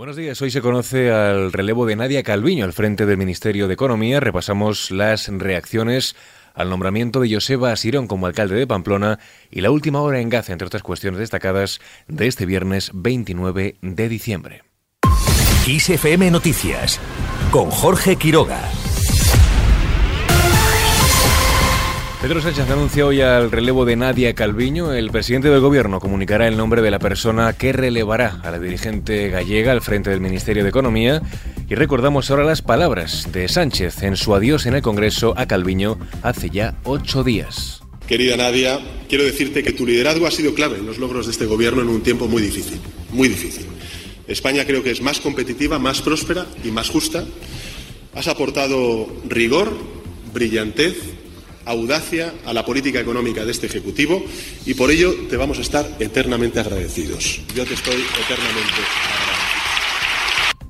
Buenos días. Hoy se conoce al relevo de Nadia Calviño al frente del Ministerio de Economía. Repasamos las reacciones al nombramiento de Joseba Asirón como alcalde de Pamplona y la última hora en Gaza, entre otras cuestiones destacadas de este viernes 29 de diciembre. XFM Noticias con Jorge Quiroga. Pedro Sánchez anuncia hoy al relevo de Nadia Calviño. El presidente del gobierno comunicará el nombre de la persona que relevará a la dirigente gallega al frente del Ministerio de Economía. Y recordamos ahora las palabras de Sánchez en su adiós en el Congreso a Calviño hace ya ocho días. Querida Nadia, quiero decirte que tu liderazgo ha sido clave en los logros de este gobierno en un tiempo muy difícil, muy difícil. España creo que es más competitiva, más próspera y más justa. Has aportado rigor, brillantez audacia a la política económica de este Ejecutivo y por ello te vamos a estar eternamente agradecidos. Yo te estoy eternamente agradecido.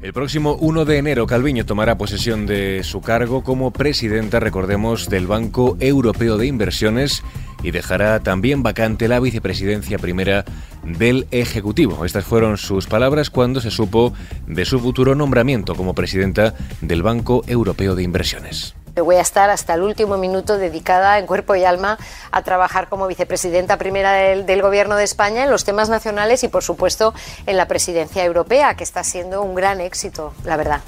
El próximo 1 de enero, Calviño tomará posesión de su cargo como presidenta, recordemos, del Banco Europeo de Inversiones y dejará también vacante la vicepresidencia primera del Ejecutivo. Estas fueron sus palabras cuando se supo de su futuro nombramiento como presidenta del Banco Europeo de Inversiones. Voy a estar hasta el último minuto dedicada en cuerpo y alma a trabajar como vicepresidenta primera del, Gobierno de España en los temas nacionales y, por supuesto, en la presidencia europea, que está siendo un gran éxito, la verdad.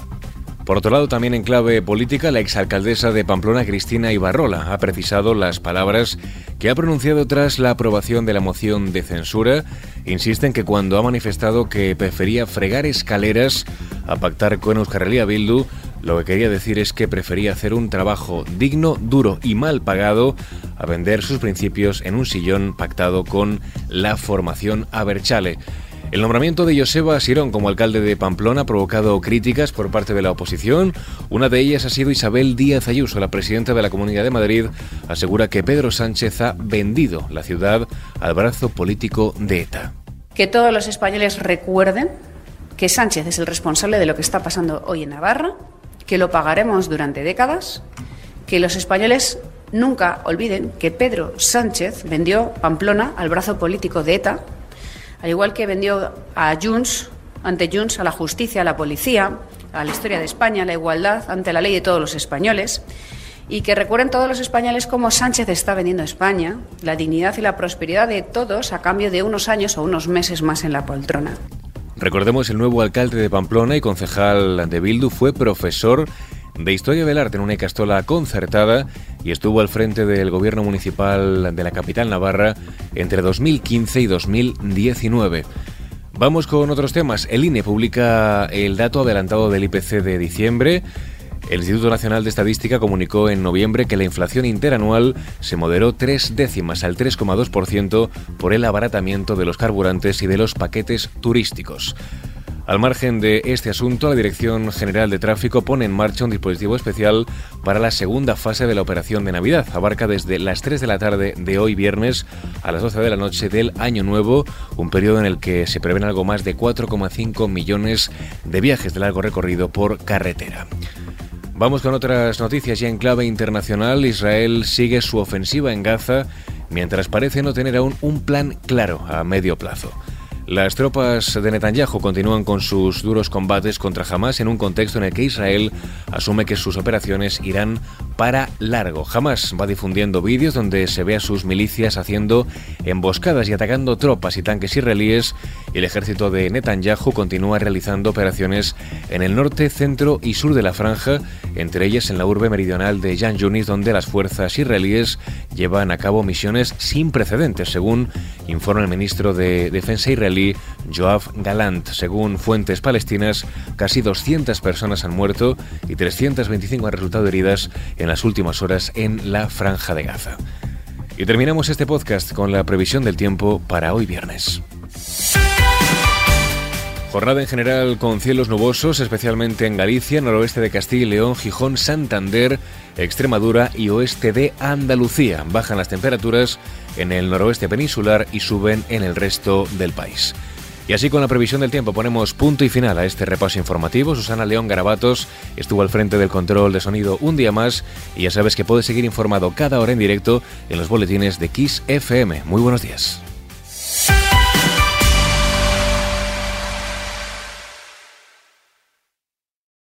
Por otro lado, también en clave política, la exalcaldesa de Pamplona, Cristina Ibarrola, ha precisado las palabras que ha pronunciado tras la aprobación de la moción de censura. Insiste en que cuando ha manifestado que prefería fregar escaleras a pactar con Euskal Bildu, lo que quería decir es que prefería hacer un trabajo digno, duro y mal pagado a vender sus principios en un sillón pactado con la formación Aberchale. El nombramiento de Joseba Sirón como alcalde de Pamplona ha provocado críticas por parte de la oposición. Una de ellas ha sido Isabel Díaz Ayuso, la presidenta de la Comunidad de Madrid, asegura que Pedro Sánchez ha vendido la ciudad al brazo político de ETA. Que todos los españoles recuerden que Sánchez es el responsable de lo que está pasando hoy en Navarra que lo pagaremos durante décadas, que los españoles nunca olviden que Pedro Sánchez vendió Pamplona al brazo político de ETA, al igual que vendió a Junts, ante Junts, a la justicia, a la policía, a la historia de España, a la igualdad, ante la ley de todos los españoles. Y que recuerden todos los españoles cómo Sánchez está vendiendo a España, la dignidad y la prosperidad de todos a cambio de unos años o unos meses más en la poltrona. Recordemos, el nuevo alcalde de Pamplona y concejal de Bildu fue profesor de Historia del Arte en una castola concertada y estuvo al frente del gobierno municipal de la capital navarra entre 2015 y 2019. Vamos con otros temas. El INE publica el dato adelantado del IPC de diciembre. El Instituto Nacional de Estadística comunicó en noviembre que la inflación interanual se moderó tres décimas al 3,2% por el abaratamiento de los carburantes y de los paquetes turísticos. Al margen de este asunto, la Dirección General de Tráfico pone en marcha un dispositivo especial para la segunda fase de la operación de Navidad. Abarca desde las 3 de la tarde de hoy viernes a las 12 de la noche del Año Nuevo, un periodo en el que se prevén algo más de 4,5 millones de viajes de largo recorrido por carretera. Vamos con otras noticias ya en clave internacional. Israel sigue su ofensiva en Gaza mientras parece no tener aún un plan claro a medio plazo. Las tropas de Netanyahu continúan con sus duros combates contra Hamas en un contexto en el que Israel asume que sus operaciones irán para largo. Hamas va difundiendo vídeos donde se ve a sus milicias haciendo emboscadas y atacando tropas y tanques israelíes el ejército de Netanyahu continúa realizando operaciones en el norte, centro y sur de la franja, entre ellas en la urbe meridional de Jan Yunis, donde las fuerzas israelíes llevan a cabo misiones sin precedentes, según informa el ministro de Defensa israelí Joab Galant. Según fuentes palestinas, casi 200 personas han muerto y 325 han resultado heridas en las últimas horas en la franja de Gaza. Y terminamos este podcast con la previsión del tiempo para hoy viernes. Jornada en general con cielos nubosos, especialmente en Galicia, noroeste de Castilla y León, Gijón, Santander, Extremadura y oeste de Andalucía. Bajan las temperaturas en el noroeste peninsular y suben en el resto del país. Y así con la previsión del tiempo ponemos punto y final a este repaso informativo. Susana León Garabatos estuvo al frente del control de sonido un día más y ya sabes que puedes seguir informado cada hora en directo en los boletines de Kiss FM. Muy buenos días.